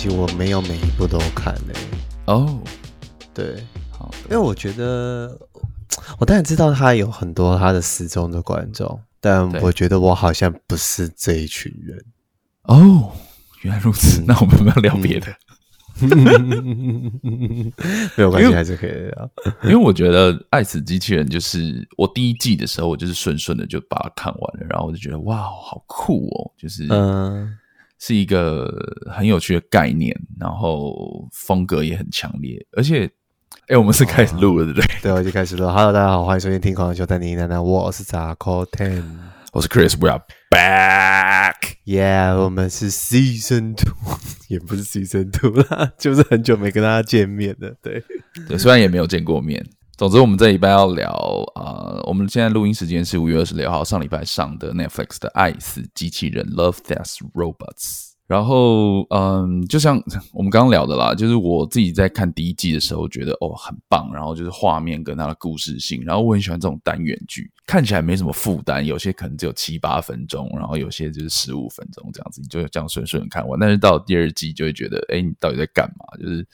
集我没有每一部都看嘞。哦，对，好，因为我觉得我当然知道他有很多他的死忠的观众，但我觉得我好像不是这一群人。哦，原来如此，那我们要聊别的。没有关系，还是可以聊。因为我觉得《爱死机器人》就是我第一季的时候，我就是顺顺的就把它看完了，然后我就觉得哇，好酷哦！就是嗯，是一个很有趣的概念，然后风格也很强烈，而且，哎、欸，我们是开始录了，对不对？对，我就开始录。Hello，大家好，欢迎收听《听狂人秀》，带你奶奶，我是扎克 Ten，我是 Chris，We are back，Yeah，我们是 Season Two。也不是 season two 啦，就是很久没跟大家见面了。对，对，虽然也没有见过面。总之，我们这礼拜要聊啊、我们现在录音时间是五月二十六号，上礼拜上的 Netflix 的《爱死机器人》（Love, Death, Robots）。然后，嗯，就像我们刚刚聊的啦，就是我自己在看第一季的时候，觉得哦很棒，然后就是画面跟它的故事性，然后我很喜欢这种单元剧，看起来没什么负担，有些可能只有七八分钟，然后有些就是十五分钟这样子，你就这样顺顺看完。但是到第二季就会觉得，哎，你到底在干嘛？就是。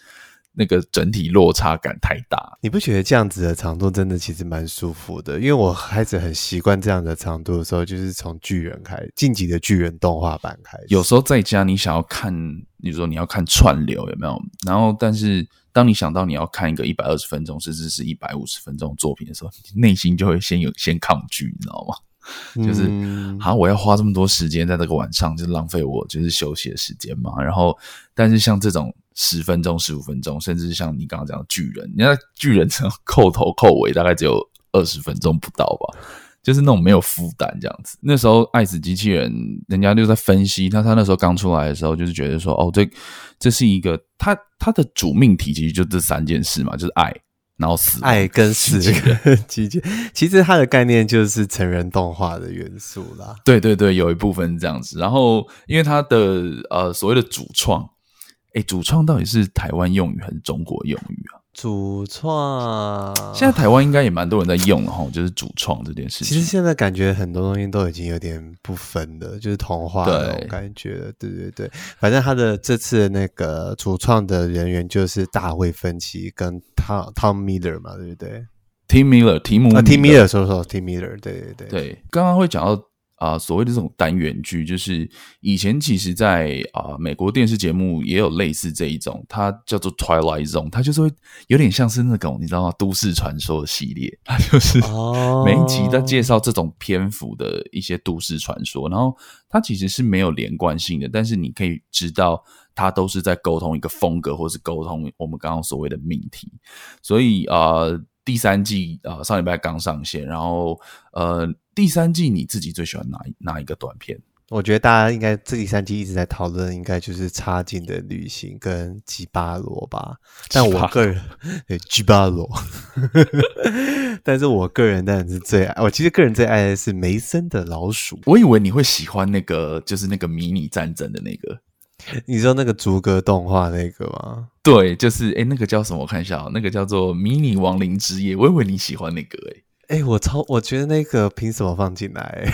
那个整体落差感太大，你不觉得这样子的长度真的其实蛮舒服的？因为我开始很习惯这样的长度的时候，就是从巨人开始，进击的巨人动画版开始。有时候在家你想要看，比如说你要看串流有没有？然后，但是当你想到你要看一个一百二十分钟甚至是一百五十分钟作品的时候，内心就会先有先抗拒，你知道吗？就是好，我要花这么多时间在这个晚上，就是浪费我就是休息的时间嘛。然后，但是像这种。十分钟、十五分钟，甚至像你刚刚讲的巨人，你看巨人这样 扣头扣尾，大概只有二十分钟不到吧，就是那种没有负担这样子。那时候《爱死机器人》，人家就在分析他，他那时候刚出来的时候，就是觉得说，哦，这这是一个他他的主命题，其实就这三件事嘛，就是爱，然后死，爱跟死机器人。其实它的概念就是成人动画的元素啦。对对对，有一部分这样子。然后，因为它的呃所谓的主创。哎，主创到底是台湾用语还是中国用语啊？主创，现在台湾应该也蛮多人在用的哈，就是主创这件事情。其实现在感觉很多东西都已经有点不分的，就是同化的那种感觉。对对对，反正他的这次的那个主创的人员就是大卫芬奇跟 Tom Tom Miller 嘛，对不对？Tim Miller，提姆啊，Tim Miller，说说 Tim Miller，对对对对，刚刚会讲到。啊、呃，所谓的这种单元剧，就是以前其实在，在、呃、啊美国电视节目也有类似这一种，它叫做 Twilight Zone，它就是会有点像是那种你知道吗？都市传说的系列，它就是每一集在介绍这种篇幅的一些都市传说，然后它其实是没有连贯性的，但是你可以知道它都是在沟通一个风格，或是沟通我们刚刚所谓的命题，所以啊。呃第三季啊、呃，上礼拜刚上线，然后呃，第三季你自己最喜欢哪一哪一个短片？我觉得大家应该这第三季一直在讨论，应该就是《差劲的旅行》跟《吉巴罗》吧。但我个人 对吉巴罗，但是我个人当然是最爱，我其实个人最爱的是梅森的老鼠。我以为你会喜欢那个，就是那个迷你战争的那个。你知道那个逐格动画那个吗？对，就是哎、欸、那个叫什么？我看一下，那个叫做《迷你亡灵之夜》。我以为你喜欢那个诶、欸哎、欸，我超我觉得那个凭什么放进来？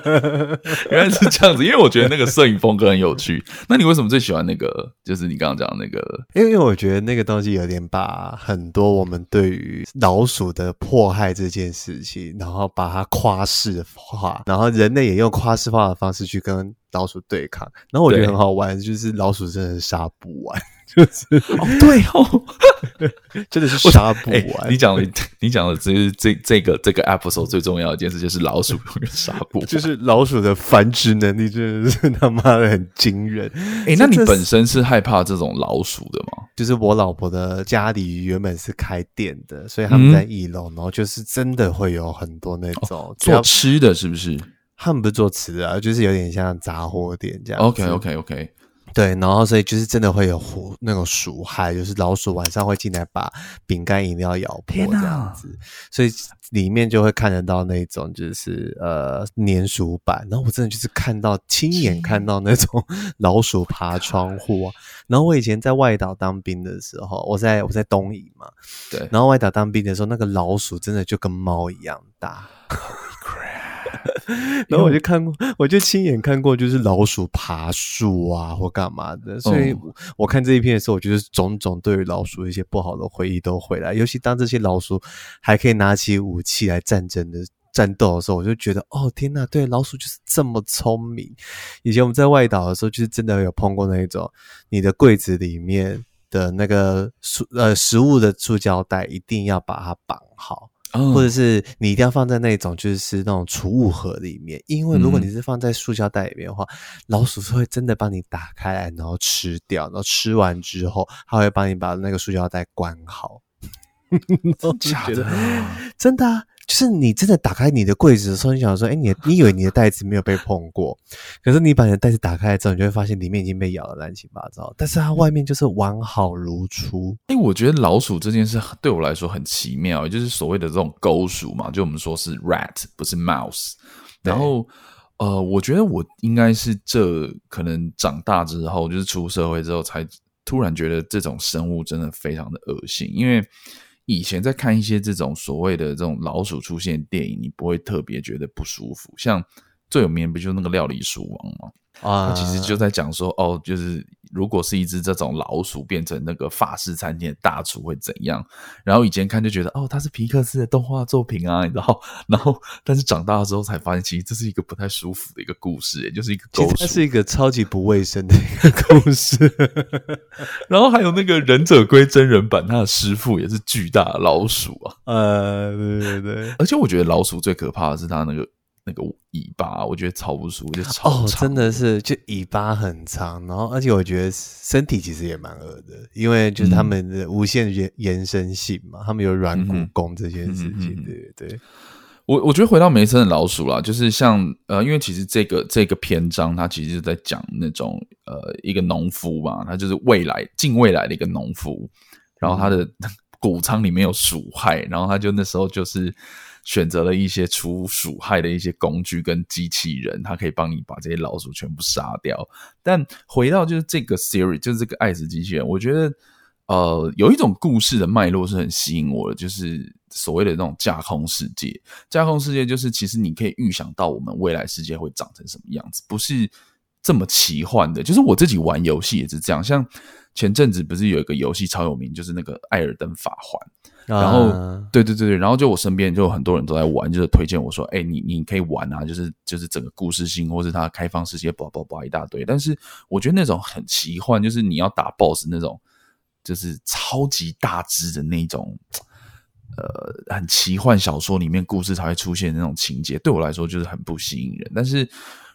原来是这样子，因为我觉得那个摄影风格很有趣。那你为什么最喜欢那个？就是你刚刚讲的那个？因为我觉得那个东西有点把很多我们对于老鼠的迫害这件事情，然后把它夸饰化，然后人类也用夸饰化的方式去跟老鼠对抗。然后我觉得很好玩，就是老鼠真的是杀不完。就 是哦，对哦，真的是杀不完。欸、你讲的，你讲的，这是这这个这个 episode 最重要的一件事，就是老鼠永远杀不完。就是老鼠的繁殖能力真的是他妈的很惊人。哎、欸，那你本身是害怕这种老鼠的吗？就是我老婆的家里原本是开店的，所以他们在一楼，然后就是真的会有很多那种、哦、做吃的，是不是？他们不是做吃的，啊，就是有点像杂货店这样。Okay, okay, okay. 对，然后所以就是真的会有火那种鼠害，就是老鼠晚上会进来把饼干饮料咬破这样子，所以里面就会看得到那种就是呃粘鼠板，然后我真的就是看到亲眼看到那种老鼠爬窗户啊，然后我以前在外岛当兵的时候，我在我在东营嘛，对，然后外岛当兵的时候，那个老鼠真的就跟猫一样大。然后我就看过，我就亲眼看过，就是老鼠爬树啊，或干嘛的。所以我看这一篇的时候，我觉得种种对于老鼠一些不好的回忆都回来。尤其当这些老鼠还可以拿起武器来战争的战斗的时候，我就觉得，哦天呐，对，老鼠就是这么聪明。以前我们在外岛的时候，就是真的有碰过那一种，你的柜子里面的那个塑呃食物的塑胶袋，一定要把它绑好。或者是你一定要放在那种就是那种储物盒里面，因为如果你是放在塑胶袋里面的话，嗯、老鼠是会真的帮你打开来，然后吃掉，然后吃完之后，它会帮你把那个塑胶袋关好。假的？真的啊。就是你真的打开你的柜子的时候，你想说，哎、欸，你你以为你的袋子没有被碰过，可是你把你的袋子打开之后，你就会发现里面已经被咬的乱七八糟，但是它外面就是完好如初。哎、欸，我觉得老鼠这件事对我来说很奇妙，就是所谓的这种狗鼠嘛，就我们说是 rat 不是 mouse。然后，呃，我觉得我应该是这可能长大之后，就是出社会之后，才突然觉得这种生物真的非常的恶心，因为。以前在看一些这种所谓的这种老鼠出现电影，你不会特别觉得不舒服。像最有名不就是那个料理鼠王吗？啊，其实就在讲说，哦，就是如果是一只这种老鼠变成那个法式餐厅的大厨会怎样？然后以前看就觉得，哦，它是皮克斯的动画作品啊，然后，然后，但是长大了之后才发现，其实这是一个不太舒服的一个故事，也就是一个狗鼠，它是一个超级不卫生的一个故事。然后还有那个忍者龟真人版，他的师傅也是巨大的老鼠啊，呃，对对对，而且我觉得老鼠最可怕的是它那个。那个尾巴，我觉得超不舒服，就超，哦，真的是，就尾巴很长，然后而且我觉得身体其实也蛮恶的，因为就是他们的无限延延伸性嘛，嗯、他们有软骨功这件事情，嗯、对对对。我我觉得回到梅森的老鼠啦，就是像呃，因为其实这个这个篇章，它其实是在讲那种呃一个农夫嘛，他就是未来近未来的一个农夫，然后他的 谷仓里面有鼠害，然后他就那时候就是。选择了一些除鼠害的一些工具跟机器人，它可以帮你把这些老鼠全部杀掉。但回到就是这个 series，就是这个爱死机器人，我觉得呃有一种故事的脉络是很吸引我的，就是所谓的那种架空世界。架空世界就是其实你可以预想到我们未来世界会长成什么样子，不是这么奇幻的。就是我自己玩游戏也是这样，像前阵子不是有一个游戏超有名，就是那个《艾尔登法环》。然后，对对对对，然后就我身边就有很多人都在玩，就是推荐我说，哎，你你可以玩啊，就是就是整个故事性，或是它开放世界，叭叭叭一大堆。但是我觉得那种很奇幻，就是你要打 BOSS 那种，就是超级大只的那种，呃，很奇幻小说里面故事才会出现那种情节，对我来说就是很不吸引人。但是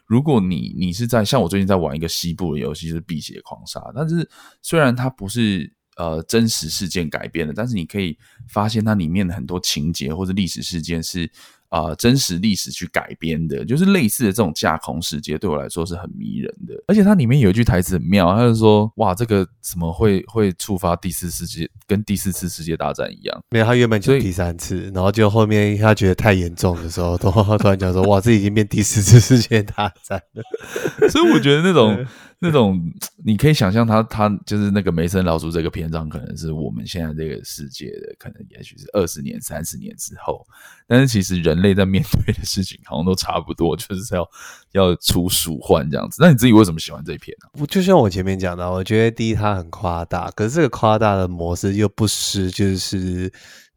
如果你你是在像我最近在玩一个西部的游戏，就是《辟邪狂杀》，但是虽然它不是。呃，真实事件改编的，但是你可以发现它里面的很多情节或者历史事件是啊、呃，真实历史去改编的，就是类似的这种架空世界，对我来说是很迷人的。而且它里面有一句台词很妙，他就说：“哇，这个怎么会会触发第四世界，跟第四次世界大战一样？”没有，他原本就第三次，然后就后面他觉得太严重的时候，突 突然讲说：“哇，这已经变第四次世界大战了。”所以我觉得那种。那种你可以想象，他他就是那个梅森老鼠这个篇章，可能是我们现在这个世界的，可能也许是二十年、三十年之后。但是其实人类在面对的事情，好像都差不多，就是要要出鼠患这样子。那你自己为什么喜欢这一篇呢？我就像我前面讲的，我觉得第一它很夸大，可是这个夸大的模式又不失就是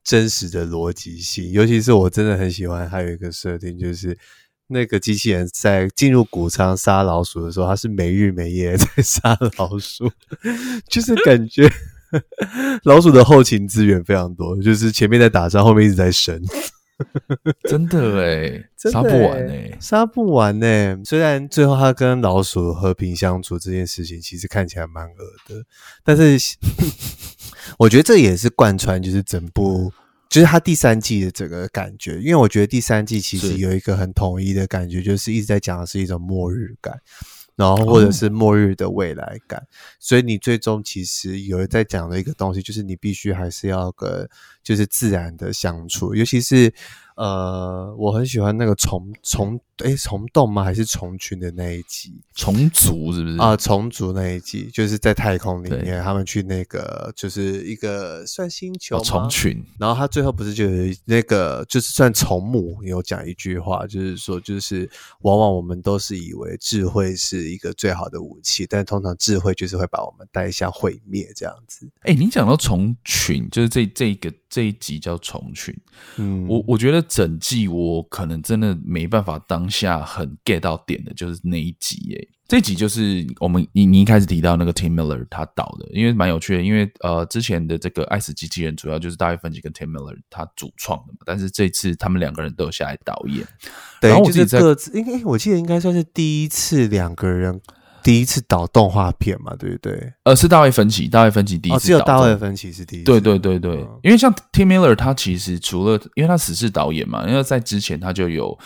真实的逻辑性。尤其是我真的很喜欢，还有一个设定就是。那个机器人在进入谷仓杀老鼠的时候，它是没日没夜在 杀老鼠，就是感觉老鼠的后勤资源非常多，就是前面在打仗，后面一直在生，真的诶，杀不完诶，杀不完诶。虽然最后他跟老鼠和平相处这件事情，其实看起来蛮恶的，但是 我觉得这也是贯穿，就是整部。就是他第三季的整个感觉，因为我觉得第三季其实有一个很统一的感觉，就是一直在讲的是一种末日感，然后或者是末日的未来感，所以你最终其实有在讲的一个东西，就是你必须还是要跟就是自然的相处，尤其是呃，我很喜欢那个虫虫诶，虫洞吗？还是虫群的那一集？虫族是不是啊？虫族那一集就是在太空里面，他们去那个就是一个算星球虫、哦、群，然后他最后不是就有那个就是算虫母有讲一句话，就是说就是往往我们都是以为智慧是一个最好的武器，但通常智慧就是会把我们带向毁灭这样子。哎，你讲到虫群，就是这这一个这一集叫虫群，嗯，我我觉得。整季我可能真的没办法当下很 get 到点的，就是那一集诶，这集就是我们你你一开始提到那个 Tim Miller 他导的，因为蛮有趣的，因为呃之前的这个爱死机器人主要就是大卫芬奇跟 Tim Miller 他主创的嘛，但是这次他们两个人都有下来导演，对，然后我自己在各自应该我记得应该算是第一次两个人。第一次导动画片嘛，对不对？呃，是大卫芬奇，大卫芬奇第一次只有大卫芬奇是第一次。对对对对，嗯、因为像 Tim Miller，他其实除了因为他死是导演嘛，因为在之前他就有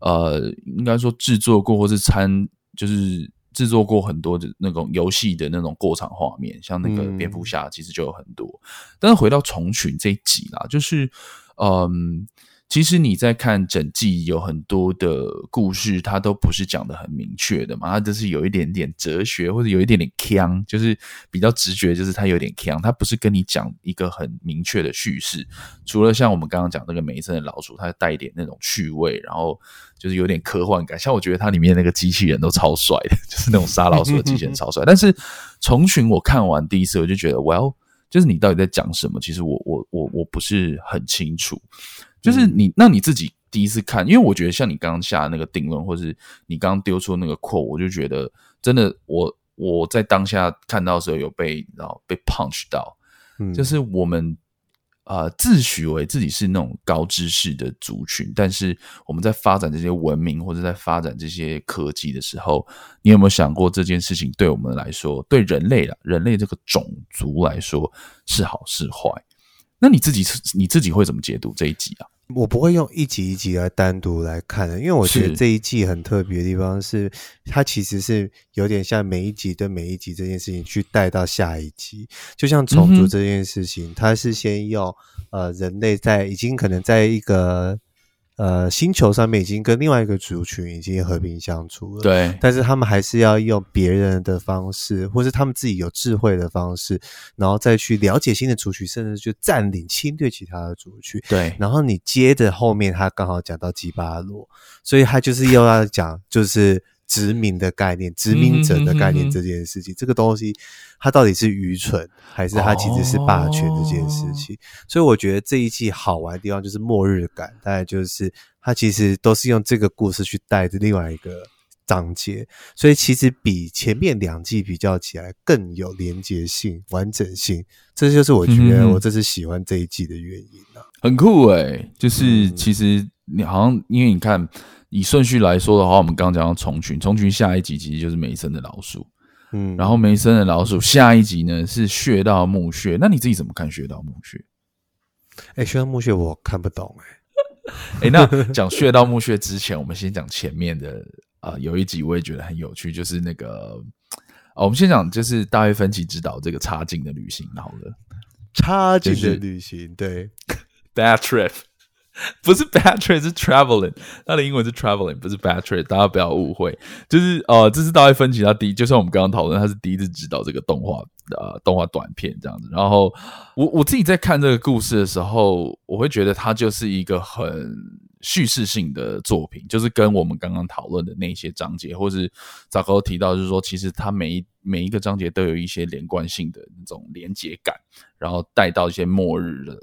呃，应该说制作过或是参，就是制作过很多的那种游戏的那种过场画面，像那个蝙蝠侠其实就有很多。嗯、但是回到虫群这一集啦，就是嗯。呃其实你在看整季有很多的故事，它都不是讲得很明确的嘛，它就是有一点点哲学或者有一点点腔，就是比较直觉，就是它有点腔，它不是跟你讲一个很明确的叙事。除了像我们刚刚讲那个梅森的老鼠，它带一点那种趣味，然后就是有点科幻感。像我觉得它里面那个机器人都超帅的，就是那种杀老鼠的机器人超帅。但是虫群我看完第一次我就觉得，Well，就是你到底在讲什么？其实我我我我不是很清楚。就是你，那你自己第一次看，因为我觉得像你刚刚下的那个定论，或是你刚刚丢出那个 quote，我就觉得真的，我我在当下看到的时候有被然后被 punch 到，嗯，就是我们啊、呃、自诩为自己是那种高知识的族群，但是我们在发展这些文明或者在发展这些科技的时候，你有没有想过这件事情对我们来说，对人类啦，人类这个种族来说是好是坏？那你自己你自己会怎么解读这一集啊？我不会用一集一集来单独来看的，因为我觉得这一季很特别的地方是，它其实是有点像每一集对每一集这件事情去带到下一集，就像虫族这件事情，它是先用呃人类在已经可能在一个。呃，星球上面已经跟另外一个族群已经和平相处了，对。但是他们还是要用别人的方式，或是他们自己有智慧的方式，然后再去了解新的族群，甚至就占领、侵略其他的族群。对。然后你接着后面，他刚好讲到吉巴罗，所以他就是又要讲，就是。殖民的概念，殖民者的概念这件事情，嗯、哼哼哼这个东西它到底是愚蠢，还是它其实是霸权这件事情？哦、所以我觉得这一季好玩的地方就是末日感，大概就是它其实都是用这个故事去带着另外一个章节，所以其实比前面两季比较起来更有连结性、完整性。这就是我觉得我这次喜欢这一季的原因啊，很酷哎、欸，就是其实你好像因为你看。以顺序来说的话，我们刚刚讲到虫群，虫群下一集其实就是梅森的老鼠，嗯，然后梅森的老鼠下一集呢是穴道墓穴，那你自己怎么看穴道墓穴？哎、欸，穴道墓穴我看不懂哎、欸，哎、欸，那讲穴道墓穴之前，我们先讲前面的啊、呃，有一集我也觉得很有趣，就是那个啊，我们先讲就是大卫芬奇指导这个插进的旅行，好了，插进的旅行，就是、对，Bad Trip。不是 bad trip，是 traveling。它的英文是 traveling，不是 bad trip。大家不要误会。就是呃，这是大卫芬奇他第一，就像我们刚刚讨论，他是第一次指导这个动画呃动画短片这样子。然后我我自己在看这个故事的时候，我会觉得它就是一个很叙事性的作品，就是跟我们刚刚讨论的那些章节，或是早高提到，就是说其实它每一每一个章节都有一些连贯性的那种连接感。然后带到一些末日的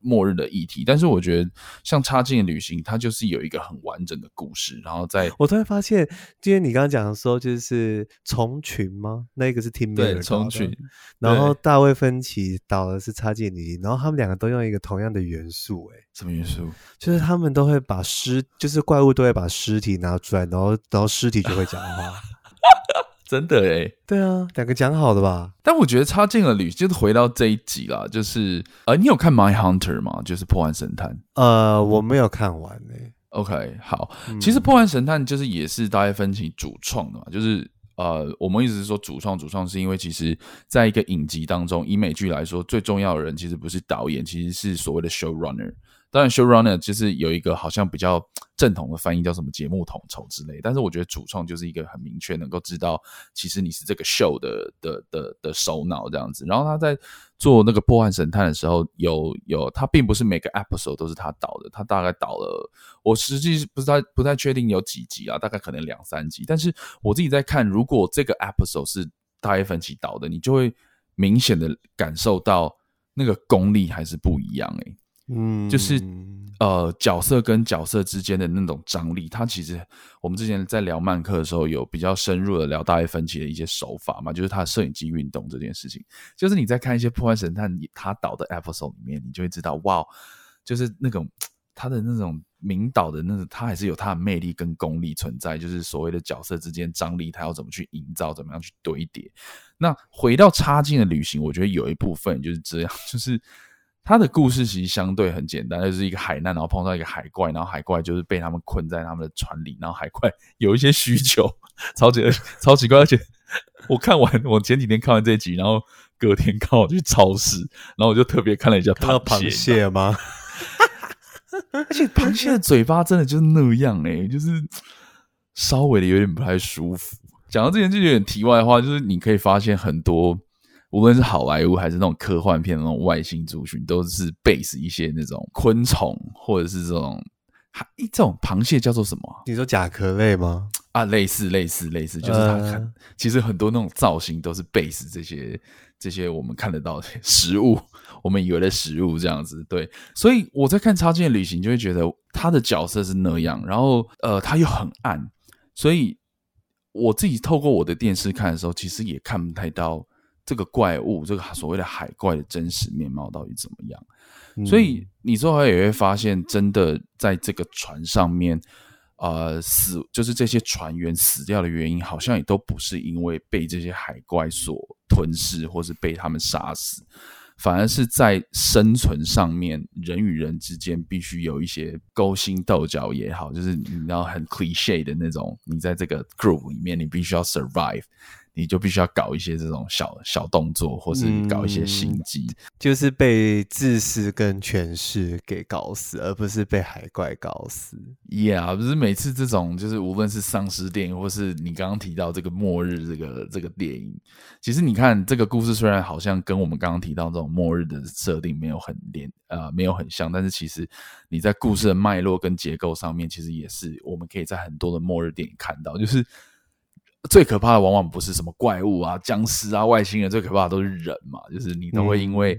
末日的议题，但是我觉得像插进的旅行，它就是有一个很完整的故事。然后在 我突然发现，今天你刚刚讲的说就是虫群吗？那个是 Tim Miller 虫群，然后大卫芬奇导的是插进旅行，然后他们两个都用一个同样的元素，哎，什么元素？就是他们都会把尸，就是怪物都会把尸体拿出来，然后然后尸体就会讲话。真的哎，对啊，两个讲好的吧？但我觉得插进了旅，就是回到这一集啦，就是呃，你有看《My Hunter》吗？就是破案神探。呃，我没有看完诶。OK，好，嗯、其实破案神探就是也是大卫芬奇主创的嘛，就是呃，我们一直是说主创主创，是因为其实在一个影集当中，以美剧来说，最重要的人其实不是导演，其实是所谓的 showrunner。当然，showrunner 就是有一个好像比较正统的翻译，叫什么节目统筹之类。但是我觉得主创就是一个很明确，能够知道其实你是这个 show 的的的的首脑这样子。然后他在做那个破案神探的时候，有有他并不是每个 episode 都是他导的，他大概导了，我实际不是他不太确定有几集啊，大概可能两三集。但是我自己在看，如果这个 episode 是大卫芬奇导的，你就会明显的感受到那个功力还是不一样诶、嗯，就是呃，角色跟角色之间的那种张力，它其实我们之前在聊曼克的时候，有比较深入的聊大卫芬奇的一些手法嘛，就是他的摄影机运动这件事情。就是你在看一些破案神探他导的 episode 里面，你就会知道，哇，就是那种他的那种名导的那种，他还是有他的魅力跟功力存在。就是所谓的角色之间张力，他要怎么去营造，怎么样去堆叠。那回到插进的旅行，我觉得有一部分就是这样，就是。他的故事其实相对很简单，就是一个海难，然后碰到一个海怪，然后海怪就是被他们困在他们的船里，然后海怪有一些需求，超级超奇怪。而且我看完，我前几天看完这一集，然后隔天刚好去超市，然后我就特别看了一下螃螃蟹吗？而且螃蟹的嘴巴真的就是那样哎、欸，就是稍微的有点不太舒服。讲到这边就有点题外话，就是你可以发现很多。无论是好莱坞还是那种科幻片，那种外星族群，都是 base 一些那种昆虫，或者是这种，还一种螃蟹叫做什么？你说甲壳类吗？啊，类似类似类似，就是它其实很多那种造型都是 base 这些这些我们看得到的 食物，我们以为的食物这样子。对，所以我在看《插件旅行》，就会觉得他的角色是那样，然后呃，他又很暗，所以我自己透过我的电视看的时候，其实也看不太到。这个怪物，这个所谓的海怪的真实面貌到底怎么样？嗯、所以你最后也会发现，真的在这个船上面，呃，死就是这些船员死掉的原因，好像也都不是因为被这些海怪所吞噬，或是被他们杀死，反而是在生存上面，人与人之间必须有一些勾心斗角也好，就是你知道很 cliche 的那种，你在这个 group 里面，你必须要 survive。你就必须要搞一些这种小小动作，或是搞一些心机，嗯，就是被自私跟权势给搞死，而不是被海怪搞死。Yeah，不是每次这种，就是无论是丧尸电影，或是你刚刚提到这个末日这个这个电影，其实你看这个故事虽然好像跟我们刚刚提到这种末日的设定没有很连，呃，没有很像，但是其实你在故事的脉络跟结构上面，其实也是我们可以在很多的末日电影看到，就是。最可怕的往往不是什么怪物啊、僵尸啊、外星人，最可怕的都是人嘛。就是你都会因为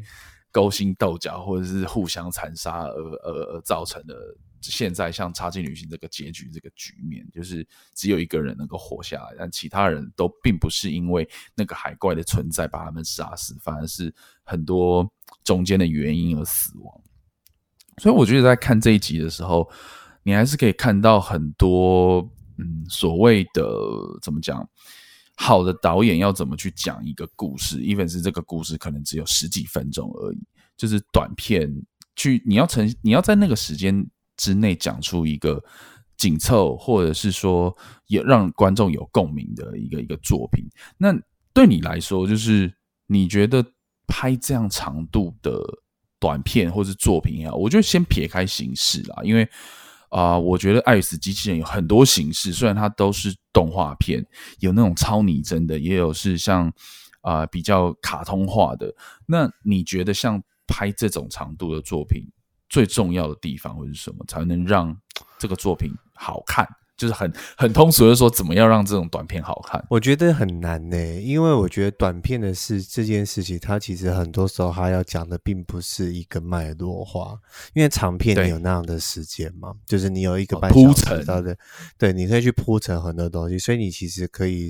勾心斗角或者是互相残杀而而而造成的现在像插进旅行这个结局这个局面，就是只有一个人能够活下来，但其他人都并不是因为那个海怪的存在把他们杀死，反而是很多中间的原因而死亡。所以我觉得在看这一集的时候，你还是可以看到很多。嗯，所谓的怎么讲，好的导演要怎么去讲一个故事？even 是这个故事可能只有十几分钟而已，就是短片去，你要呈，你要在那个时间之内讲出一个紧凑，或者是说也让观众有共鸣的一个一个作品。那对你来说，就是你觉得拍这样长度的短片或是作品也好，我就先撇开形式啦，因为。啊、我觉得《爱死机器人》有很多形式，虽然它都是动画片，有那种超拟真的，也有是像啊、比较卡通化的。那你觉得像拍这种长度的作品，最重要的地方会是什么，才能让这个作品好看？就是很很通俗的说，怎么样让这种短片好看？我觉得很难呢、欸，因为我觉得短片的事这件事情，它其实很多时候它要讲的并不是一个脉络化，因为长片你有那样的时间嘛，就是你有一个半小时对，你可以去铺陈很多东西，所以你其实可以。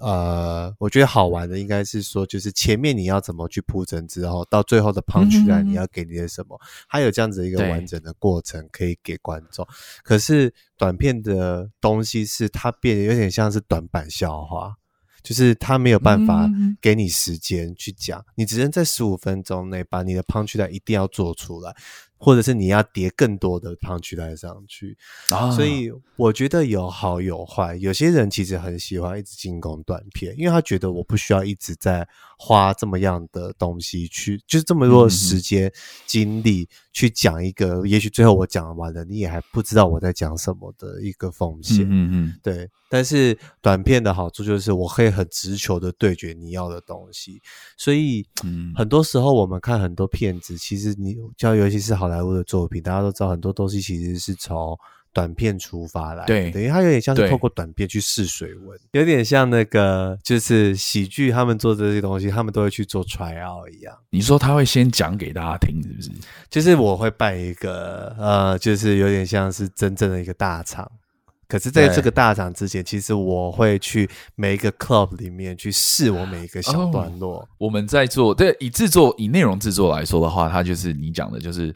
呃，我觉得好玩的应该是说，就是前面你要怎么去铺陈，之后到最后的 punch line 你要给你的什么，还有这样子一个完整的过程可以给观众。可是短片的东西是它变得有点像是短板笑话，就是它没有办法给你时间去讲，你只能在十五分钟内把你的 punch line 一定要做出来。或者是你要叠更多的 punchline 上去，啊、所以我觉得有好有坏。有些人其实很喜欢一直进攻短片，因为他觉得我不需要一直在花这么样的东西去，就是这么多时间、嗯、精力去讲一个，也许最后我讲完了，你也还不知道我在讲什么的一个风险。嗯嗯，对。但是短片的好处就是我可以很直球的对决你要的东西，所以很多时候我们看很多片子，其实你像尤其是好。莱坞的作品，大家都知道很多东西其实是从短片出发来的，对，等于它有点像是透过短片去试水温，有点像那个就是喜剧，他们做这些东西，他们都会去做 try out 一样。你说他会先讲给大家听，是不是？就是我会办一个呃，就是有点像是真正的一个大场，可是在这个大场之前，其实我会去每一个 club 里面去试我每一个小段落。哦，我们在做，对，以制作以内容制作来说的话，它就是你讲的，就是。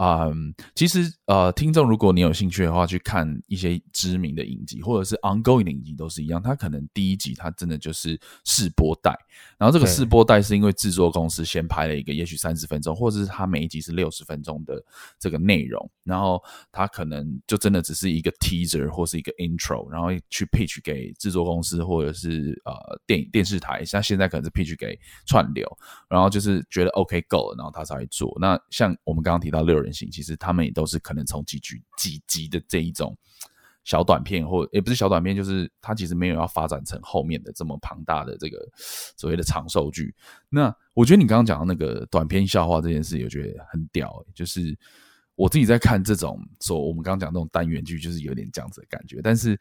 嗯，其实呃，听众如果你有兴趣的话，去看一些知名的影集或者是 ongoing 的影集都是一样。它可能第一集它真的就是试播带，然后这个试播带是因为制作公司先拍了一个，也许三十分钟，或者是它每一集是六十分钟的这个内容，然后它可能就真的只是一个 teaser 或是一个 intro，然后去 pitch 给制作公司或者是呃电影电视台，像现在可能是 pitch 给串流，然后就是觉得 OK 够了，然后他才会做。那像我们刚刚提到六人行。其实他们也都是可能从几局几集的这一种小短片，或也不是小短片，就是它其实没有要发展成后面的这么庞大的这个所谓的长寿剧。那我觉得你刚刚讲的那个短片笑话这件事，我觉得很屌。就是我自己在看这种说我们刚刚讲那种单元剧，就是有点这样子的感觉。但是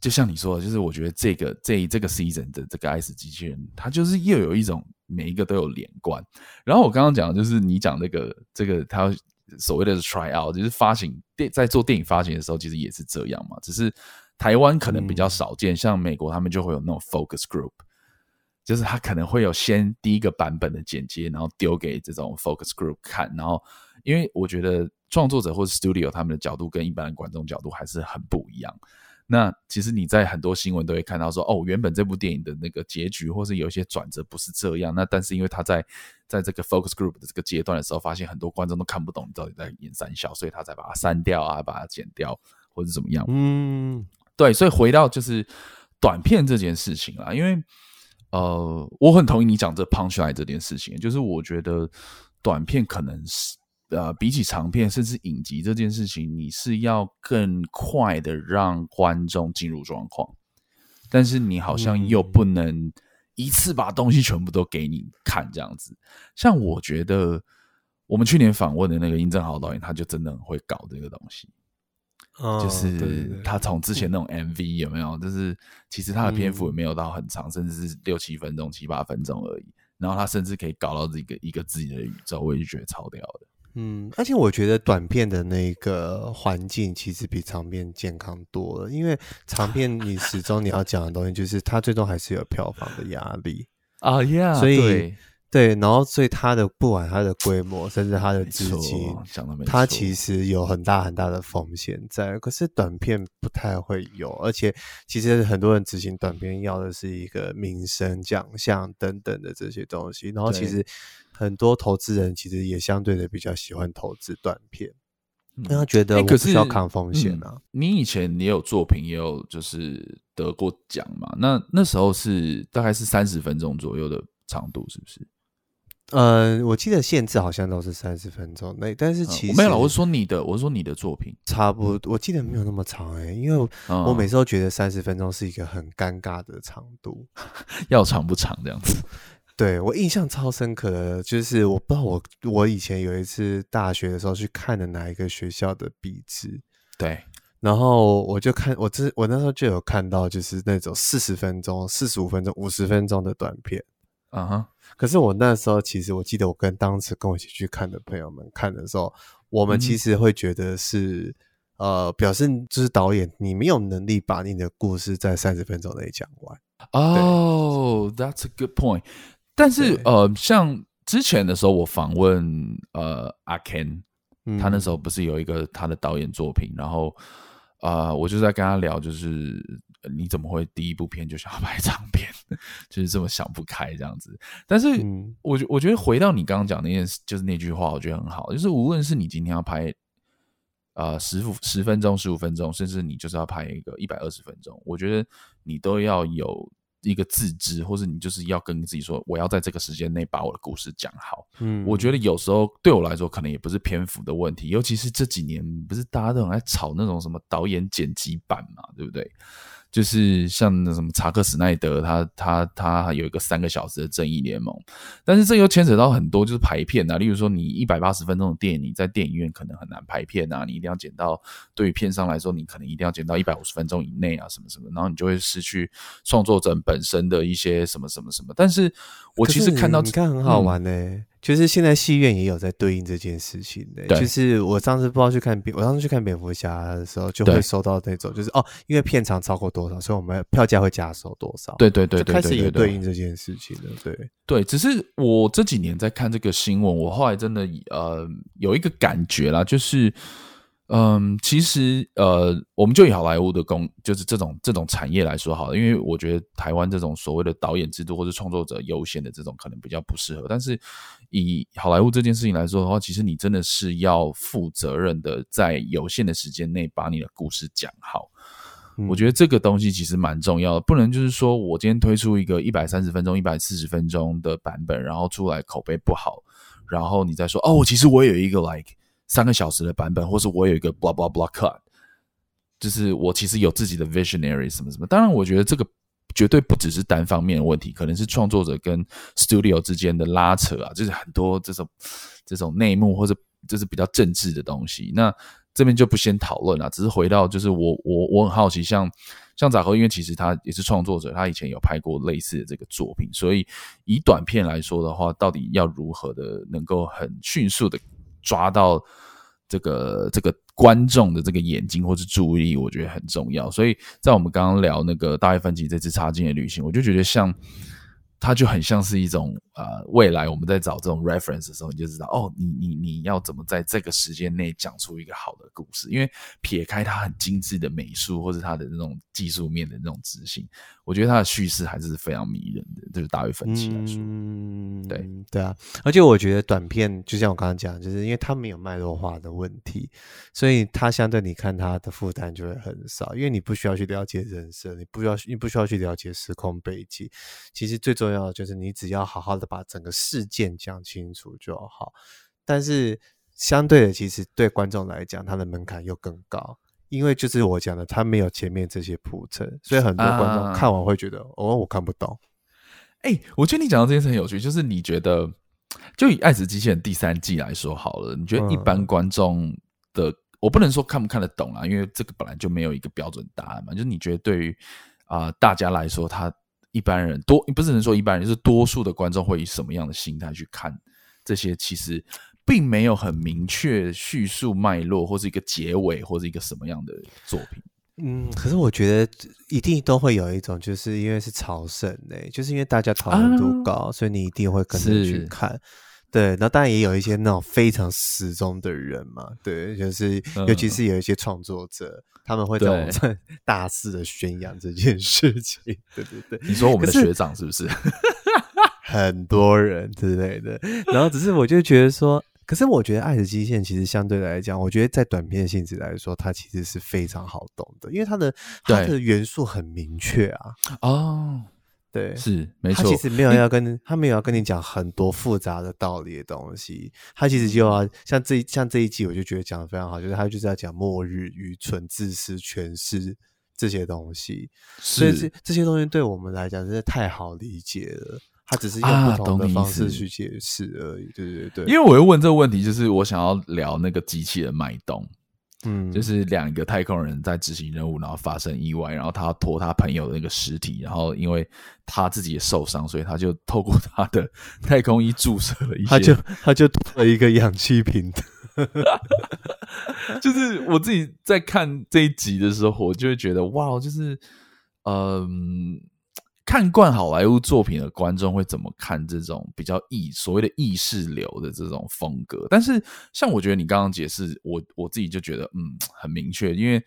就像你说的，就是我觉得这个这这个 season 的这个 S 机器人，它就是又有一种每一个都有连贯。然后我刚刚讲的就是你讲那个这个它。所谓的 try out 就是发行电在做电影发行的时候，其实也是这样嘛。只是台湾可能比较少见，嗯、像美国他们就会有那种 focus group，就是他可能会有先第一个版本的剪接，然后丢给这种 focus group 看。然后因为我觉得创作者或者 studio 他们的角度跟一般的观众角度还是很不一样。那其实你在很多新闻都会看到说，哦，原本这部电影的那个结局，或是有一些转折不是这样。那但是因为他在在这个 focus group 的这个阶段的时候，发现很多观众都看不懂你到底在演三小，所以他才把它删掉啊，把它剪掉或者怎么样。嗯，对，所以回到就是短片这件事情啦，因为呃，我很同意你讲这 punchline 这件事情，就是我觉得短片可能是。呃，比起长片甚至影集这件事情，你是要更快的让观众进入状况，但是你好像又不能一次把东西全部都给你看这样子。像我觉得我们去年访问的那个殷正豪导演，他就真的很会搞这个东西，哦、就是他从之前那种 MV 有没有，就是其实他的篇幅也没有到很长，嗯、甚至是六七分钟、七八分钟而已。然后他甚至可以搞到这个一个自己的宇宙，我也就觉得超屌的。嗯，而且我觉得短片的那个环境其实比长片健康多了，因为长片 你始终你要讲的东西就是它最终还是有票房的压力。啊，Yeah，所以对，然后所以它的不管它的规模，甚至它的资金，它其实有很大很大的风险在。可是短片不太会有，而且其实很多人执行短片要的是一个名声、奖项等等的这些东西，然后其实。很多投资人其实也相对的比较喜欢投资短片，因为他觉得我不需要扛风险啊。你以前你有作品也有就是得过奖嘛？那那时候是大概是三十分钟左右的长度，是不是？呃，我记得限制好像都是三十分钟那，但是其实、嗯、我没有，我是说你的，我是说你的作品。差不多，我记得没有那么长哎、欸，因为我每次都觉得三十分钟是一个很尴尬的长度，要长不长这样子。对，我印象超深刻的，就是我不知道我我以前有一次大学的时候去看的哪一个学校的壁纸，对，然后我就看我这我那时候就有看到就是那种四十分钟、四十五分钟、五十分钟的短片，啊哈。可是我那时候其实我记得我跟当时跟我一起去看的朋友们看的时候，我们其实会觉得是、嗯、呃，表示就是导演你没有能力把你的故事在三十分钟内讲完。哦、oh，That's a good point。但是呃，像之前的时候，我访问呃阿 Ken，他那时候不是有一个他的导演作品，然后啊、呃，我就在跟他聊，就是你怎么会第一部片就想要拍长片，就是这么想不开这样子。但是我觉我觉得回到你刚刚讲那件事，就是那句话，我觉得很好，就是无论是你今天要拍。呃，十十分钟、十五分钟，甚至你就是要拍一个一百二十分钟，我觉得你都要有一个自知，或者你就是要跟自己说，我要在这个时间内把我的故事讲好。嗯，我觉得有时候对我来说，可能也不是篇幅的问题，尤其是这几年，不是大家都很爱炒那种什么导演剪辑版嘛，对不对？就是像那什么查克史奈德，他他他有一个三个小时的正义联盟，但是这又牵扯到很多就是排片啊，例如说你一百八十分钟的电影，你在电影院可能很难排片啊，你一定要剪到对于片商来说，你可能一定要剪到一百五十分钟以内啊，什么什么，然后你就会失去创作者本身的一些什么什么什么。但是我其实看到你，你看很好玩呢、欸。嗯就是现在戏院也有在对应这件事情的，就是我上次不知道去看蝙，我上次去看蝙蝠侠的时候，就会收到那种，就是哦，因为片长超过多少，所以我们票价会加收多少。对对对对，开始也对应这件事情了。对对，只是我这几年在看这个新闻，我后来真的呃有一个感觉啦，就是。嗯，其实呃，我们就以好莱坞的工，就是这种这种产业来说好了，因为我觉得台湾这种所谓的导演制度或者创作者优先的这种可能比较不适合。但是以好莱坞这件事情来说的话，其实你真的是要负责任的，在有限的时间内把你的故事讲好。嗯。我觉得这个东西其实蛮重要的，不能就是说我今天推出一个一百三十分钟、一百四十分钟的版本，然后出来口碑不好，然后你再说哦，其实我有一个 like。三个小时的版本，或是我有一个 blah blah blah cut，就是我其实有自己的 visionary 什么什么。当然，我觉得这个绝对不只是单方面的问题，可能是创作者跟 studio 之间的拉扯啊，就是很多这种这种内幕或者就是比较政治的东西。那这边就不先讨论了，只是回到就是我我我很好奇像，像像杂禾，因为其实他也是创作者，他以前有拍过类似的这个作品，所以以短片来说的话，到底要如何的能够很迅速的。抓到这个这个观众的这个眼睛或是注意，我觉得很重要。所以在我们刚刚聊那个大卫芬奇这次插进的旅行，我就觉得像。它就很像是一种呃，未来我们在找这种 reference 的时候，你就知道哦，你你你要怎么在这个时间内讲出一个好的故事？因为撇开它很精致的美术或者它的那种技术面的那种执行，我觉得它的叙事还是非常迷人的。就是大卫芬奇来说，嗯，对对啊，而且我觉得短片就像我刚刚讲，就是因为它没有脉络化的问题，所以它相对你看它的负担就会很少，因为你不需要去了解人生，你不需要你不需要去了解时空背景，其实最重要。重要就是你只要好好的把整个事件讲清楚就好，但是相对的，其实对观众来讲，他的门槛又更高，因为就是我讲的，他没有前面这些铺陈，所以很多观众看完会觉得，啊、哦，我看不懂。哎、欸，我觉得你讲到这件事很有趣，就是你觉得，就以《爱死机器人》第三季来说好了，你觉得一般观众的、嗯，我不能说看不看得懂啊，因为这个本来就没有一个标准答案嘛，就是你觉得对于啊、呃、大家来说，他。一般人多，不是能说一般人，就是多数的观众会以什么样的心态去看这些？其实并没有很明确叙述脉络，或是一个结尾，或是一个什么样的作品。嗯，可是我觉得一定都会有一种，就是因为是朝圣嘞，就是因为大家讨论度高，啊，所以你一定会跟着去看。对，那当然也有一些那种非常死忠的人嘛，对，就是尤其是有一些创作者，嗯、他们会在 大肆的宣扬这件事情。对对对，你说我们的学长是不是？是 很多人之类的，然后只是我就觉得说，可是我觉得《爱的基线》其实相对来讲，我觉得在短片性质来说，它其实是非常好懂的，因为它的它的元素很明确啊。哦。对，是没错。他其实没有要跟他没有要跟你讲很多复杂的道理的东西，他其实就要像这像这一季，我就觉得讲的非常好，就是他就是要讲末日、愚蠢、自私、权势这些东西。所以这这些东西对我们来讲真的太好理解了。他只是用不同的方式去解释而已。对对对。因为我又问这个问题，就是我想要聊那个机器人脉动。嗯，就是两个太空人在执行任务，然后发生意外，然后他要拖他朋友的那个尸体，然后因为他自己也受伤，所以他就透过他的 太空衣注射了一些，他就他就拖了一个氧气瓶。就是我自己在看这一集的时候，我就会觉得哇，就是嗯。看惯好莱坞作品的观众会怎么看这种比较意所谓的意识流的这种风格？但是像我觉得你刚刚解释，我我自己就觉得嗯很明确，因为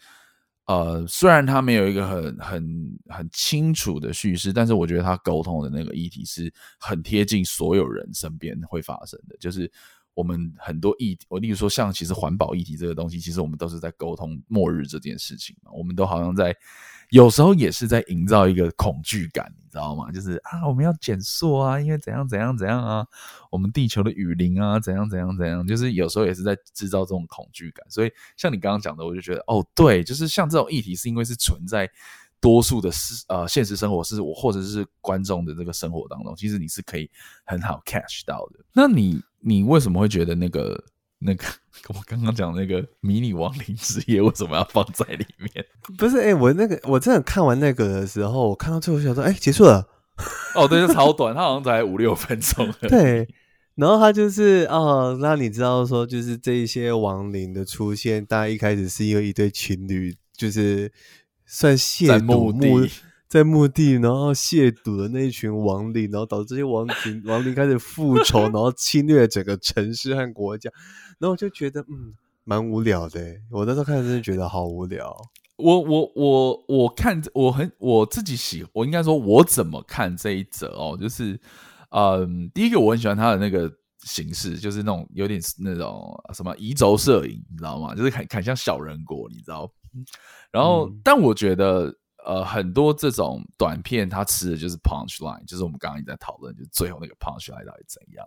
呃，虽然他没有一个很很很清楚的叙事，但是我觉得他沟通的那个议题是很贴近所有人身边会发生的，就是我们很多议题，我例如说像其实环保议题这个东西，其实我们都是在沟通末日这件事情嘛，我们都好像在。有时候也是在营造一个恐惧感，你知道吗？就是啊，我们要减速啊，因为怎样怎样怎样啊，我们地球的雨林啊，怎样怎样怎样，就是有时候也是在制造这种恐惧感。所以像你刚刚讲的，我就觉得哦，对，就是像这种议题，是因为是存在多数的是呃现实生活，是我或者是观众的这个生活当中，其实你是可以很好 catch 到的。那你你为什么会觉得那个？那个我刚刚讲那个迷你亡灵之夜为什么要放在里面？不是，哎、欸，我那个我真的看完那个的时候，我看到最后想说，哎、欸，结束了。哦，对，就超短，它好像才五六分钟。对，然后他就是哦，那你知道说，就是这一些亡灵的出现，大家一开始是因为一对情侣，就是算亵渎墓。在墓地，然后亵渎了那一群亡灵，然后导致这些亡灵亡灵开始复仇，然后侵略整个城市和国家。然后我就觉得，嗯，蛮无聊的。我那时候看，真的觉得好无聊。我我我我看，我很我自己喜，我应该说，我怎么看这一则哦？就是，嗯，第一个我很喜欢他的那个形式，就是那种有点那种什么移轴摄影，你知道吗？就是很很像小人国，你知道？然后，嗯、但我觉得。呃，很多这种短片，它吃的就是 punch line，就是我们刚刚一直在讨论，就是最后那个 punch line 到底怎样。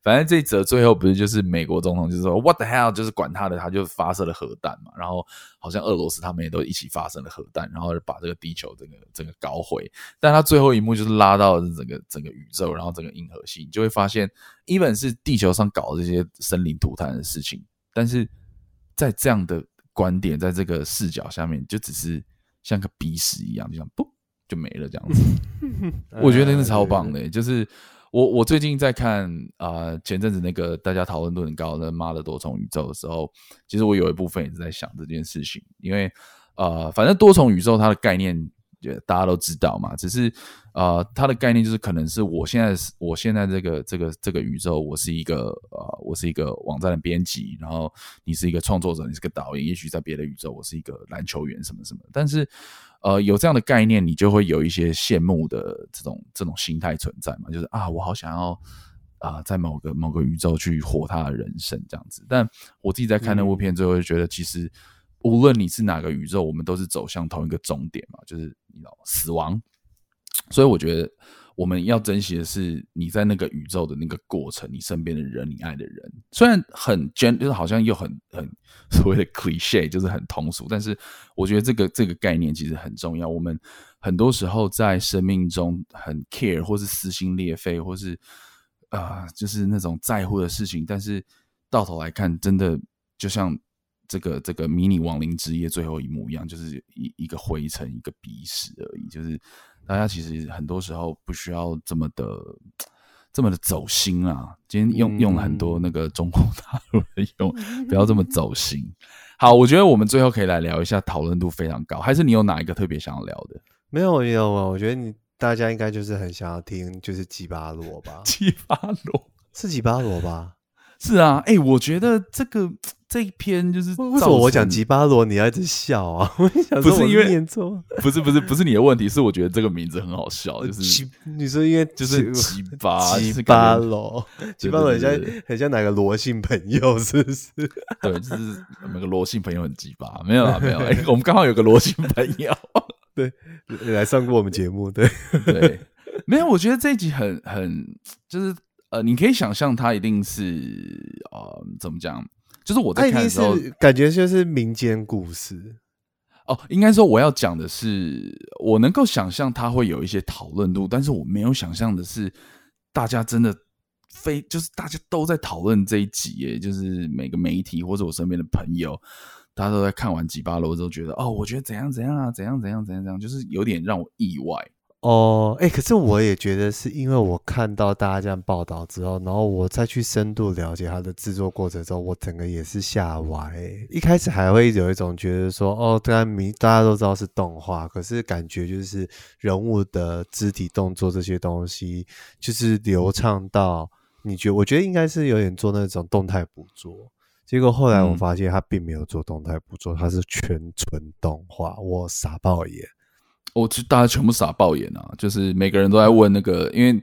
反正这一则最后不是就是美国总统就是说 what the hell，就是管他的，他就发射了核弹嘛。然后好像俄罗斯他们也都一起发射了核弹，然后把这个地球整个整个搞毁。但他最后一幕就是拉到了整个整个宇宙，然后整个银河系，你就会发现，even 是地球上搞这些生灵涂炭的事情，但是在这样的观点，在这个视角下面，就只是。像个鼻屎一样，就像不就没了这样子。我觉得真是超棒的，欸，就是我我最近在看啊，呃，前阵子那个大家讨论度很高的《妈的多重宇宙》的时候，其实我有一部分也是在想这件事情，因为呃，反正多重宇宙它的概念。大家都知道嘛，只是呃，它的概念就是可能是我现在我现在这个这个这个宇宙，我是一个呃，我是一个网站的编辑，然后你是一个创作者，你是个导演，也许在别的宇宙，我是一个篮球员什么什么。但是呃，有这样的概念，你就会有一些羡慕的这种这种心态存在嘛，就是啊，我好想要啊、呃，在某个某个宇宙去活他的人生这样子。但我自己在看那部片之后，就觉得其实。无论你是哪个宇宙，我们都是走向同一个终点嘛，就是你知道死亡。所以我觉得我们要珍惜的是你在那个宇宙的那个过程，你身边的人，你爱的人。虽然很简就是好像又很很 所谓的 cliche，就是很通俗，但是我觉得这个这个概念其实很重要。我们很多时候在生命中很 care，或是撕心裂肺，或是啊、就是那种在乎的事情，但是到头来看，真的就像。这个这个迷你亡灵之夜最后一幕一样，就是一一个灰尘，一个鼻屎而已。就是大家其实很多时候不需要这么的 这么的走心啊。今天用用了很多那个中国大陆的用，不要这么走心。好，我觉得我们最后可以来聊一下，讨论度非常高。还是你有哪一个特别想要聊的？没有，没有啊。我觉得你大家应该就是很想要听，就是吉巴罗吧？吉巴罗是吉巴罗吧？是啊。哎、欸，我觉得这个。这一篇就是为什么我讲吉巴罗，你要一直笑啊？我想说我不是因为念错，不是不是不是你的问题，是我觉得这个名字很好笑，就是你说因为就是吉巴 吉巴罗，吉巴罗很像很像哪个罗姓朋友，是不是？对，就是那个罗姓朋友很吉巴，没有啦，没有。我们刚好有个罗姓朋友，对，来上过我们节目，对对，没有。我觉得这一集很很就是呃，你可以想象他一定是呃，怎么讲？就是我在看的时候，感觉就是民间故事哦。应该说，我要讲的是，我能够想象它会有一些讨论度，但是我没有想象的是，大家真的非就是大家都在讨论这一集耶，就是每个媒体或者我身边的朋友，大家都在看完《几巴罗》之后，觉得哦，我觉得怎样怎样啊，怎样怎样怎样怎样，就是有点让我意外。哦，哎、欸，可是我也觉得是因为我看到大家这样报道之后，然后我再去深度了解它的制作过程之后，我整个也是吓歪。一开始还会有一种觉得说，哦，当然明大家都知道是动画，可是感觉就是人物的肢体动作这些东西，就是流畅到你觉得，我觉得应该是有点做那种动态捕捉。结果后来我发现他并没有做动态捕捉，他是全纯动画，我傻爆眼。我就大家全部傻爆眼啊！就是每个人都在问那个，因为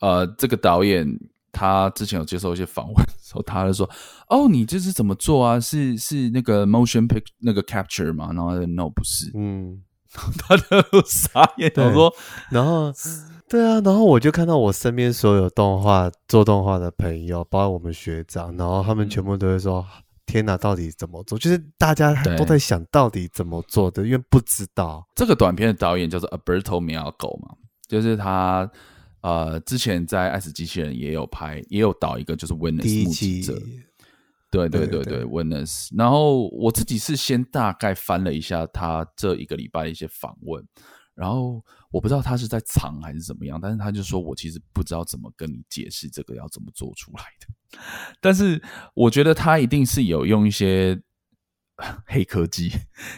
呃，这个导演他之前有接受一些访问，时候他就说：“哦，你这是怎么做啊？是是那个 motion pic 那个 capture 吗？”然后他说 “no，不是。”嗯，他就傻眼，我说，然后对啊，然后我就看到我身边所有动画做动画的朋友，包括我们学长，然后他们全部都会说。嗯天哪，到底怎么做？就是大家都在想到底怎么做的，因为不知道。这个短片的导演叫做 Alberto Mielgo 嘛，就是他呃之前在《爱死机器人》也有拍，也有导一个就是 Witness 目击者。对对对对，Witness。然后我自己是先大概翻了一下他这一个礼拜的一些访问。然后我不知道他是在藏还是怎么样，但是他就说，我其实不知道怎么跟你解释这个要怎么做出来的。但是我觉得他一定是有用一些 黑科技，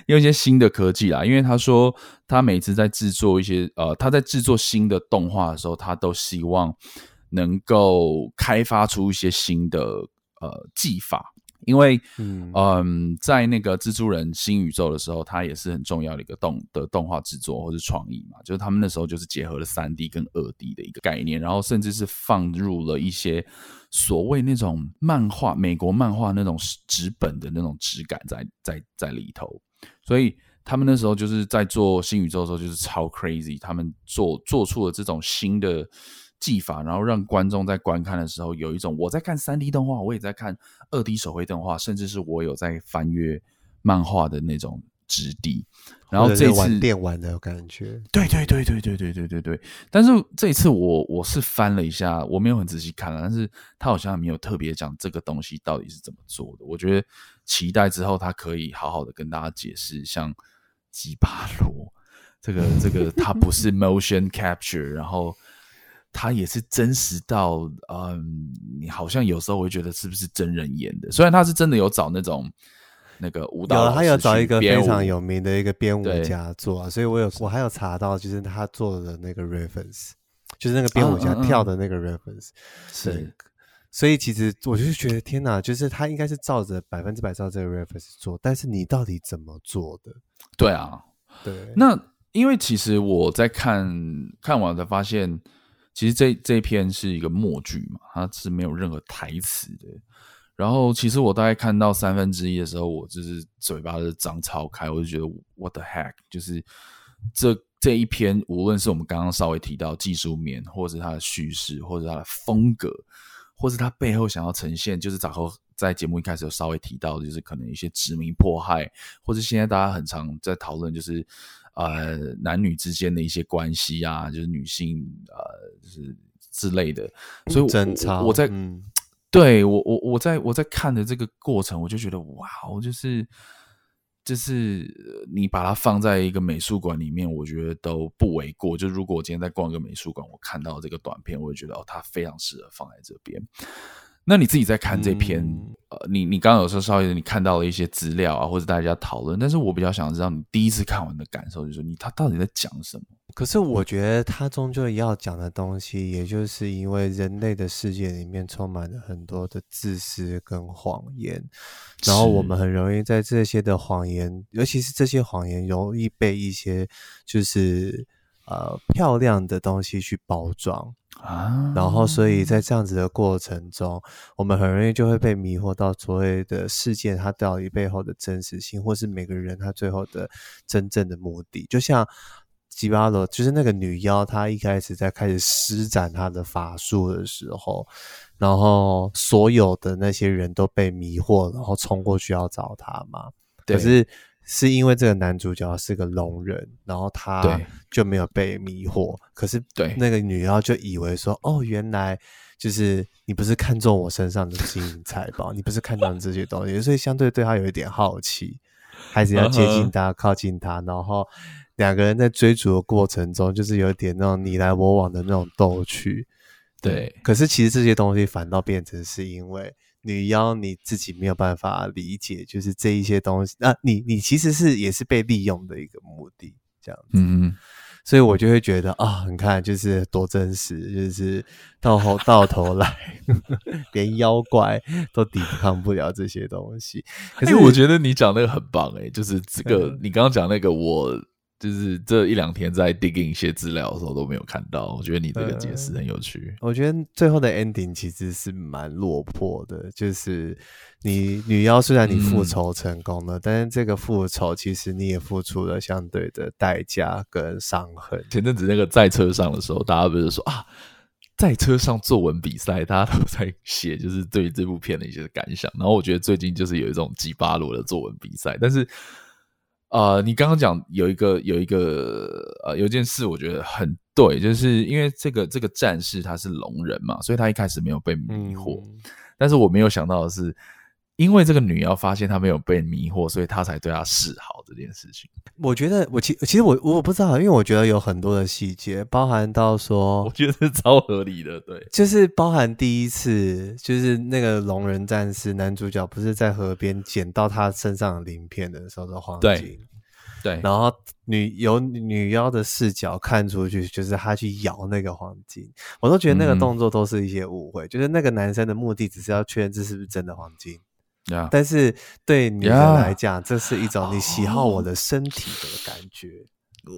用一些新的科技啦。因为他说他每次在制作一些呃，他在制作新的动画的时候，他都希望能够开发出一些新的呃技法。因为，嗯，嗯，在那个蜘蛛人新宇宙的时候，它也是很重要的一个动的动画制作或是创意嘛，就是他们那时候就是结合了三 D 跟二 D 的一个概念，然后甚至是放入了一些所谓那种漫画、美国漫画那种纸本的那种质感在在在里头，所以他们那时候就是在做新宇宙的时候就是超 crazy，他们做做出了这种新的。技法，然后让观众在观看的时候有一种我在看三 D 动画，我也在看二 D 手绘动画，甚至是我有在翻阅漫画的那种质地。然后这次玩电玩的感觉，对对对对对对对对对。但是这一次我我是翻了一下，我没有很仔细看了，但是他好像没有特别讲这个东西到底是怎么做的。我觉得期待之后他可以好好的跟大家解释，像吉巴罗这个这个，它不是 motion capture，然后。他也是真实到，嗯，你好像有时候会觉得是不是真人演的？虽然他是真的有找那种那个舞蹈，有他有找一个非常有名的一个编舞家做，啊，所以我有我还有查到，就是他做的那个 reference，就是那个编舞家跳的那个 reference，嗯嗯嗯是。所以其实我就觉得天哪，就是他应该是照着百分之百照这个 reference 做，但是你到底怎么做的？对啊，对。那因为其实我在看看完才发现。其实这这篇是一个默剧嘛，它是没有任何台词的。然后，其实我大概看到三分之一的时候，我就是嘴巴是张超开，我就觉得 What the heck！就是这这一篇，无论是我们刚刚稍微提到技术面，或者是它的叙事，或者是它的风格，或是它背后想要呈现，就是早后在节目一开始有稍微提到，就是可能一些殖民迫害，或者现在大家很常在讨论，就是。呃，男女之间的一些关系啊，就是女性呃，就是之类的，所以我在，嗯、对我我我在我在看的这个过程，我就觉得哇，我就是就是你把它放在一个美术馆里面，我觉得都不为过。就如果我今天在逛一个美术馆，我看到这个短片，我就觉得哦，它非常适合放在这边。那你自己在看这篇，嗯、呃，你你刚刚有说稍微你看到了一些资料啊，或者大家讨论，但是我比较想知道你第一次看完的感受，就是说你他到底在讲什么？可是我觉得他终究要讲的东西，也就是因为人类的世界里面充满了很多的自私跟谎言，然后我们很容易在这些的谎言，尤其是这些谎言容易被一些就是呃漂亮的东西去包装。啊，然后所以在这样子的过程中，我们很容易就会被迷惑到所谓的事件它到底背后的真实性，或是每个人他最后的真正的目的。就像吉巴罗，就是那个女妖，她一开始在开始施展她的法术的时候，然后所有的那些人都被迷惑，然后冲过去要找她嘛。可是。是因为这个男主角是个聋人，然后他就没有被迷惑。可是，对那个女妖就以为说，哦，原来就是你不是看中我身上的金银财宝，你不是看中这些东西，所以相对对他有一点好奇，还是要接近他，靠近他，然后两个人在追逐的过程中，就是有点那种你来我往的那种逗趣。对，可是其实这些东西反倒变成是因为。女妖你自己没有办法理解，就是这一些东西，那、啊、你你其实是也是被利用的一个目的，这样子。嗯，所以我就会觉得啊，你看就是多真实，就是到后到头来，连妖怪都抵抗不了这些东西。可是、欸、我觉得你讲那个很棒诶、欸，就是这个、嗯、你刚刚讲那个我。就是这一两天在 digging 一些资料的时候都没有看到，我觉得你这个解释很有趣。我觉得最后的 ending 其实是蛮落魄的，就是你女妖虽然你复仇成功了，嗯、但是这个复仇其实你也付出了相对的代价跟伤痕。前阵子那个在车上的时候，大家不是说啊，在车上作文比赛，大家都 在写就是对于这部片的一些感想。然后我觉得最近就是有一种吉巴罗的作文比赛，但是。呃，你刚刚讲有一个有一个呃有一件事，我觉得很对，就是因为这个这个战士他是聋人嘛，所以他一开始没有被迷惑。嗯、但是我没有想到的是，因为这个女妖发现她没有被迷惑，所以他才对她示好这件事情。我觉得我其其实我我不知道，因为我觉得有很多的细节，包含到说，我觉得是超合理的，对，就是包含第一次，就是那个龙人战士男主角不是在河边捡到他身上的鳞片的时候的黄金。对，然后女由女妖的视角看出去，就是他去咬那个黄金，我都觉得那个动作都是一些误会，嗯、就是那个男生的目的只是要确认这是不是真的黄金，Yeah. 但是对女人来讲，Yeah. 这是一种你喜好我的身体的感觉，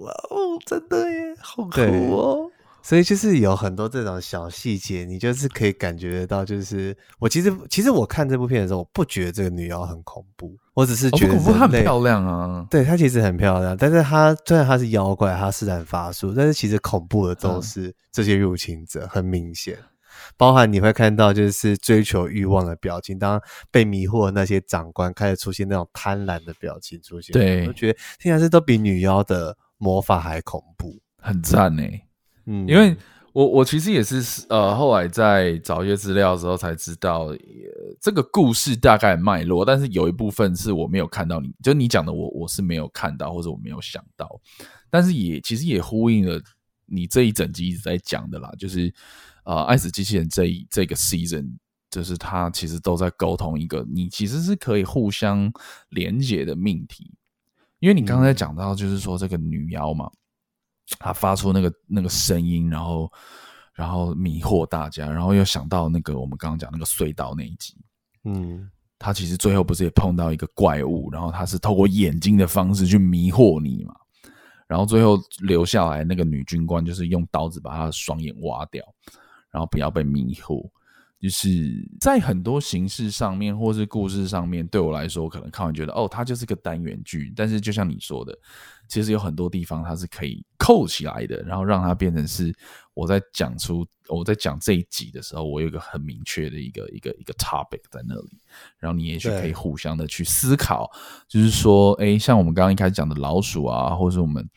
哇哦，真的耶，好酷哦。所以就是有很多这种小细节，你就是可以感觉得到。就是我其实其实我看这部片的时候，我不觉得这个女妖很恐怖，我只是觉得她很漂亮啊。对，她其实很漂亮，但是她虽然她是妖怪，她施展法术，但是其实恐怖的都是这些入侵者，很明显。包含你会看到就是追求欲望的表情，当被迷惑的那些长官开始出现那种贪婪的表情出现，对，我觉得现在是都比女妖的魔法还恐怖，很赞诶。嗯，因为我我其实也是呃，后来在找一些资料的时候才知道，呃，这个故事大概脉络，但是有一部分是我没有看到你，就你讲的我我是没有看到或者我没有想到，但是也其实也呼应了你这一整集一直在讲的啦，就是呃，爱死机器人这一这个 season，就是他其实都在沟通一个你其实是可以互相连接的命题，因为你刚才讲到就是说这个女妖嘛。她发出那个那个声音，然后然后迷惑大家，然后又想到那个我们刚刚讲那个隧道那一集，嗯，她其实最后不是也碰到一个怪物，然后她是透过眼睛的方式去迷惑你嘛，然后最后留下来那个女军官就是用刀子把她的双眼挖掉，然后不要被迷惑。就是在很多形式上面，或是故事上面，对我来说，可能看完觉得哦，它就是个单元剧。但是就像你说的，其实有很多地方它是可以扣起来的，然后让它变成是我在讲出我在讲这一集的时候，我有一个很明确的一个一个一个 topic 在那里，然后你也许可以互相的去思考，就是说，哎，像我们刚刚一开始讲的老鼠啊，或是我们。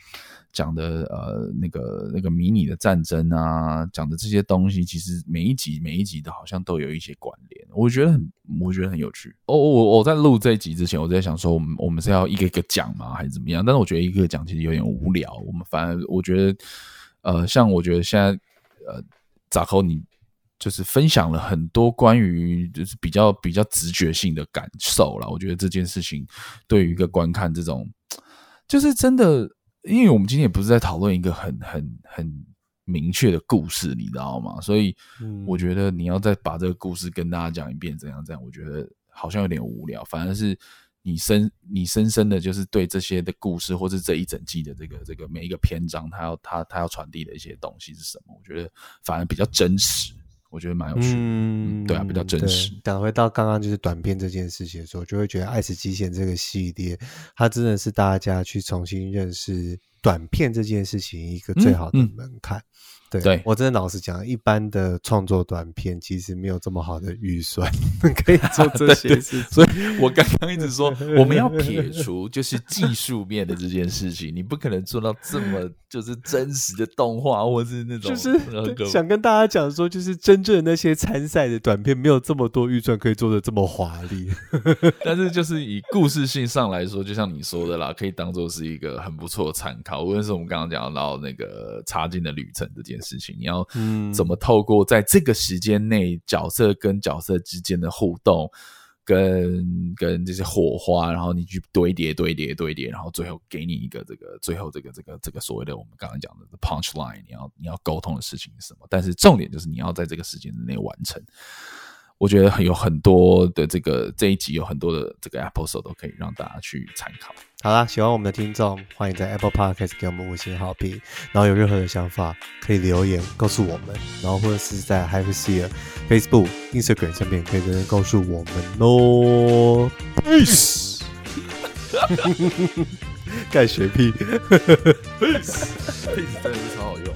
讲的呃那个那个迷你的战争啊，讲的这些东西，其实每一集每一集都好像都有一些关联，我觉得很我觉得很有趣。哦，我我在录这一集之前，我在想说，我们我们是要一个一个讲吗，还是怎么样？但是我觉得一个个讲其实有点无聊。我们反而我觉得，呃，像我觉得现在呃，咋扣你就是分享了很多关于就是比较比较直觉性的感受了。我觉得这件事情对于一个观看这种，就是真的。因为我们今天也不是在讨论一个很很很明确的故事，你知道吗？所以我觉得你要再把这个故事跟大家讲一遍，怎样怎样，我觉得好像有点无聊。反而是你深你深深的，就是对这些的故事，或是这一整季的这个这个每一个篇章，它要它它要传递的一些东西是什么？我觉得反而比较真实。我觉得蛮有趣的，嗯，对啊，比较真实。讲回到刚刚就是短片这件事情的时候，就会觉得《爱死机械》这个系列，它真的是大家去重新认识短片这件事情一个最好的门槛。嗯嗯对，对我真的老实讲，一般的创作短片其实没有这么好的预算 可以做这些事情，所以我刚刚一直说 我们要撇除就是技术面的这件事情，你不可能做到这么就是真实的动画，或是那种就是想跟大家讲说，就是真正的那些参赛的短片没有这么多预算可以做的这么华丽，但是就是以故事性上来说，就像你说的啦，可以当做是一个很不错的参考。无论是我们刚刚讲到那个插进的旅程这件事。事情，你要怎么透过在这个时间内角色跟角色之间的互动，跟跟这些火花，然后你去堆叠堆叠堆叠，然后最后给你一个这个最后这个这个这个所谓的我们刚刚讲的 punch line，你要你要沟通的事情是什么？但是重点就是你要在这个时间之内完成。我觉得有很多的这个这一集有很多的这个 episode 都可以让大家去参考。好啦，喜欢我们的听众，欢迎在 Apple Podcast 给我们五星好评。然后有任何的想法可以留言告诉我们，然后或者是在 HyperSeer Facebook、Instagram 上面可以留言告诉我们哦。Peace，盖学屁，Peace，Peace 真的是超好用。